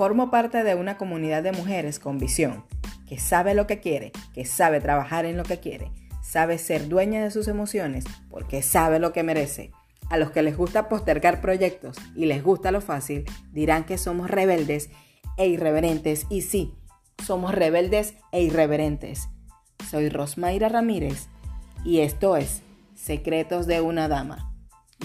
Formo parte de una comunidad de mujeres con visión, que sabe lo que quiere, que sabe trabajar en lo que quiere, sabe ser dueña de sus emociones porque sabe lo que merece. A los que les gusta postergar proyectos y les gusta lo fácil, dirán que somos rebeldes e irreverentes. Y sí, somos rebeldes e irreverentes. Soy Rosmaira Ramírez y esto es Secretos de una Dama.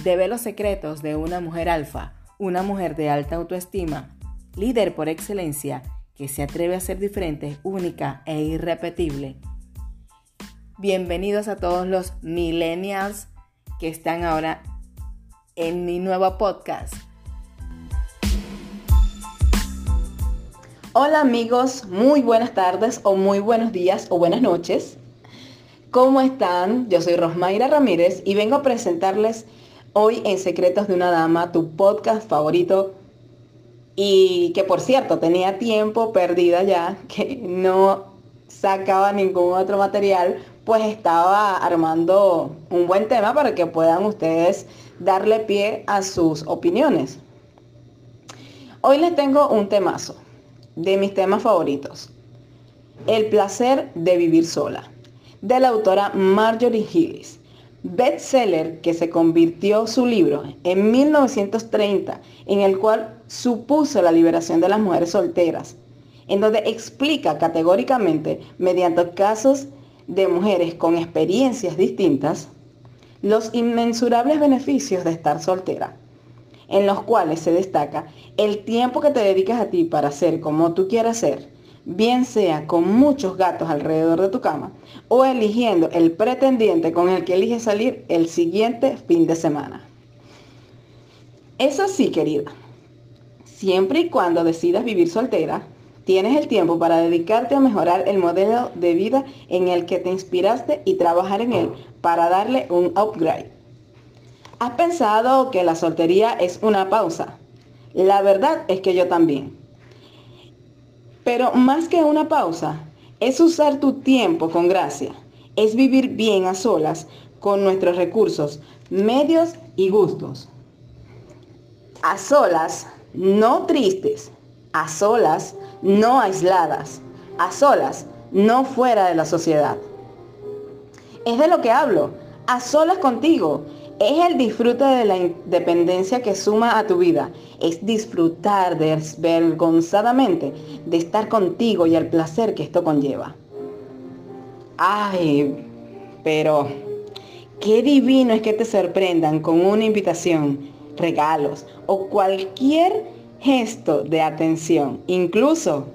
Debe los secretos de una mujer alfa, una mujer de alta autoestima líder por excelencia que se atreve a ser diferente, única e irrepetible. Bienvenidos a todos los millennials que están ahora en mi nuevo podcast. Hola amigos, muy buenas tardes o muy buenos días o buenas noches. ¿Cómo están? Yo soy Rosmaira Ramírez y vengo a presentarles hoy en Secretos de una Dama, tu podcast favorito y que por cierto tenía tiempo perdida ya, que no sacaba ningún otro material, pues estaba armando un buen tema para que puedan ustedes darle pie a sus opiniones. Hoy les tengo un temazo de mis temas favoritos. El placer de vivir sola, de la autora Marjorie Hillis bestseller que se convirtió su libro en 1930, en el cual supuso la liberación de las mujeres solteras, en donde explica categóricamente, mediante casos de mujeres con experiencias distintas, los inmensurables beneficios de estar soltera, en los cuales se destaca el tiempo que te dedicas a ti para ser como tú quieras ser, bien sea con muchos gatos alrededor de tu cama o eligiendo el pretendiente con el que eliges salir el siguiente fin de semana. Eso sí, querida. Siempre y cuando decidas vivir soltera, tienes el tiempo para dedicarte a mejorar el modelo de vida en el que te inspiraste y trabajar en él para darle un upgrade. ¿Has pensado que la soltería es una pausa? La verdad es que yo también. Pero más que una pausa, es usar tu tiempo con gracia. Es vivir bien a solas con nuestros recursos, medios y gustos. A solas, no tristes. A solas, no aisladas. A solas, no fuera de la sociedad. Es de lo que hablo. A solas contigo es el disfrute de la independencia que suma a tu vida. Es disfrutar desvergonzadamente de estar contigo y el placer que esto conlleva. Ay, pero qué divino es que te sorprendan con una invitación, regalos o cualquier gesto de atención, incluso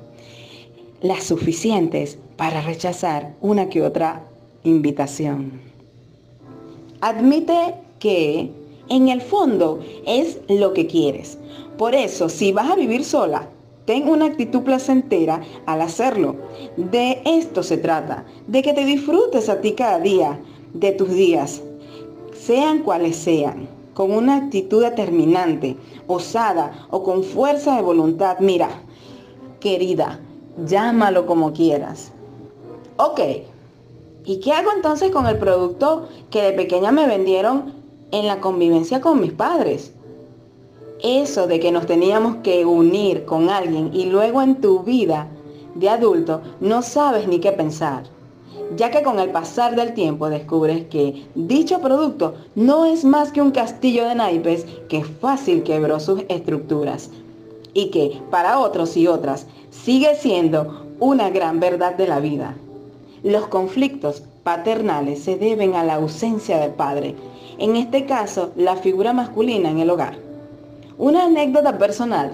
las suficientes para rechazar una que otra invitación. Admite que en el fondo es lo que quieres. Por eso, si vas a vivir sola, ten una actitud placentera al hacerlo. De esto se trata, de que te disfrutes a ti cada día de tus días, sean cuales sean, con una actitud determinante, osada o con fuerza de voluntad. Mira, querida, llámalo como quieras. Ok, ¿y qué hago entonces con el producto que de pequeña me vendieron en la convivencia con mis padres. Eso de que nos teníamos que unir con alguien y luego en tu vida de adulto no sabes ni qué pensar, ya que con el pasar del tiempo descubres que dicho producto no es más que un castillo de naipes que fácil quebró sus estructuras y que para otros y otras sigue siendo una gran verdad de la vida. Los conflictos paternales se deben a la ausencia del padre en este caso la figura masculina en el hogar. Una anécdota personal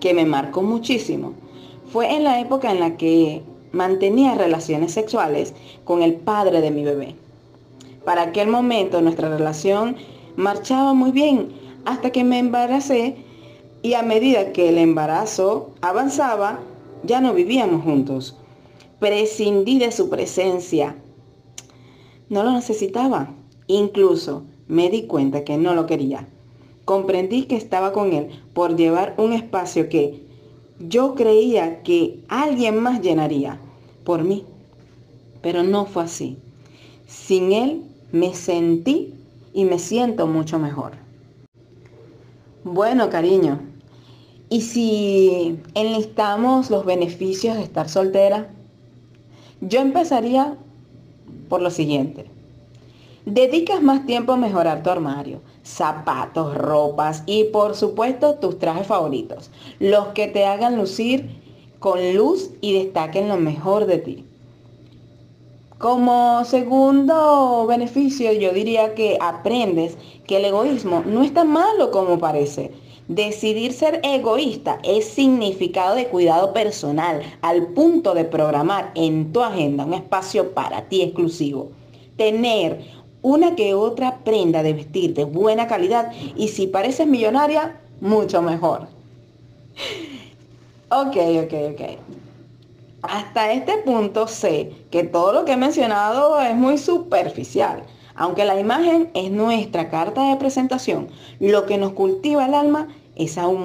que me marcó muchísimo fue en la época en la que mantenía relaciones sexuales con el padre de mi bebé. Para aquel momento nuestra relación marchaba muy bien hasta que me embaracé y a medida que el embarazo avanzaba, ya no vivíamos juntos. Prescindí de su presencia no lo necesitaba. Incluso me di cuenta que no lo quería. Comprendí que estaba con él por llevar un espacio que yo creía que alguien más llenaría por mí. Pero no fue así. Sin él me sentí y me siento mucho mejor. Bueno, cariño, Y si enlistamos los beneficios de estar soltera, yo empezaría por lo siguiente. Dedicas más tiempo a mejorar tu armario, zapatos, ropas y por supuesto tus trajes favoritos, los que te hagan lucir con luz y destaquen lo mejor de ti. Como segundo beneficio, yo diría que aprendes que el egoísmo no es tan malo como parece. Decidir ser egoísta es significado de cuidado personal al punto de programar en tu agenda un espacio para ti exclusivo. Tener una que otra prenda de vestir de buena calidad y si pareces millonaria, mucho mejor. Ok, ok, ok. Hasta este punto sé que todo lo que he mencionado es muy superficial. Aunque la imagen es nuestra carta de presentación, lo que nos cultiva el alma es aún